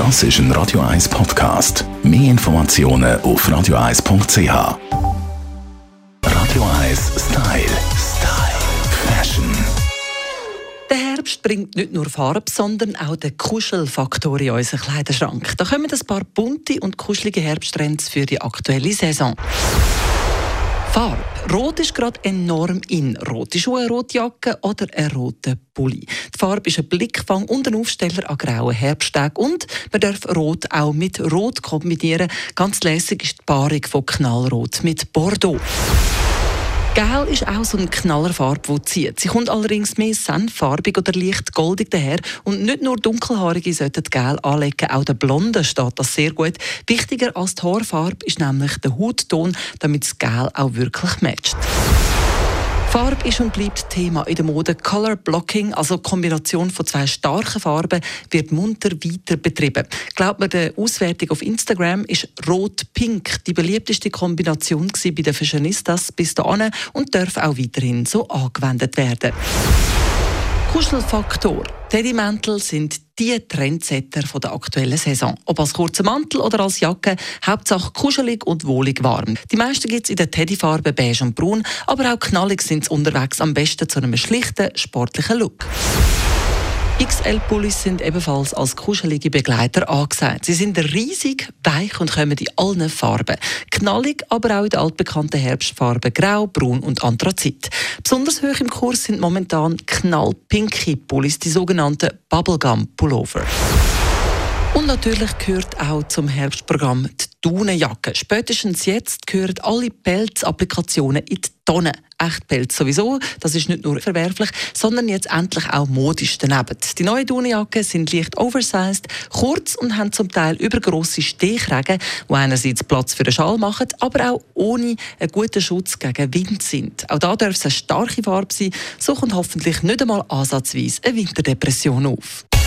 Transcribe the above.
Das ist ein Radio 1 Podcast. Mehr Informationen auf radio1.ch. Radio 1 Style. Style. Fashion. Der Herbst bringt nicht nur Farbe, sondern auch den Kuschelfaktor in unseren Kleiderschrank. Da kommen ein paar bunte und kuschelige Herbsttrends für die aktuelle Saison. Farbe. Rot ist gerade enorm in. Rote Schuhe, rote Jacke oder ein roter Pulli. Die Farbe ist ein Blickfang und ein Aufsteller an grauen Herbsttagen. Und man darf Rot auch mit Rot kombinieren. Ganz lässig ist die Paarung von Knallrot mit Bordeaux. Gel ist auch so eine Knallerfarbe, die zieht. Sie kommt allerdings mehr senffarbig oder leicht goldig daher. Und nicht nur Dunkelhaarige sollten Gel anlegen, auch der Blonde steht das sehr gut. Wichtiger als die Haarfarbe ist nämlich der Hautton, damit das Gel auch wirklich matcht. Farbe ist und bleibt Thema in der Mode. Color Blocking, also Kombination von zwei starken Farben, wird munter weiter betrieben. Glaubt man der Auswertung auf Instagram ist Rot-Pink die beliebteste Kombination bei den Fashionistas bis dahin und darf auch weiterhin so angewendet werden. Kuschelfaktor. Teddymäntel sind die Trendsetter der aktuellen Saison. Ob als kurzer Mantel oder als Jacke, Hauptsache kuschelig und wohlig warm. Die meisten gibt es in der Teddyfarbe beige und braun, aber auch knallig sind sie unterwegs am besten zu einem schlichten, sportlichen Look. XL-Pullis sind ebenfalls als kuschelige Begleiter angesehen. Sie sind riesig, weich und kommen in allen Farben. Knallig, aber auch in den altbekannten Herbstfarben Grau, Braun und Anthrazit. Besonders hoch im Kurs sind momentan knallpinke Pullis, die sogenannten Bubblegum-Pullover. Und natürlich gehört auch zum Herbstprogramm die Daunenjacke. Spätestens jetzt gehören alle Pelzapplikationen in die Tonne. Echtpelz sowieso, das ist nicht nur verwerflich, sondern jetzt endlich auch modisch daneben. Die neuen Daunenjacken sind leicht oversized, kurz und haben zum Teil übergroße Stehkragen, die einerseits Platz für den Schal machen, aber auch ohne einen guten Schutz gegen Wind sind. Auch da darf es eine starke Farbe sein, so kommt hoffentlich nicht einmal ansatzweise eine Winterdepression auf.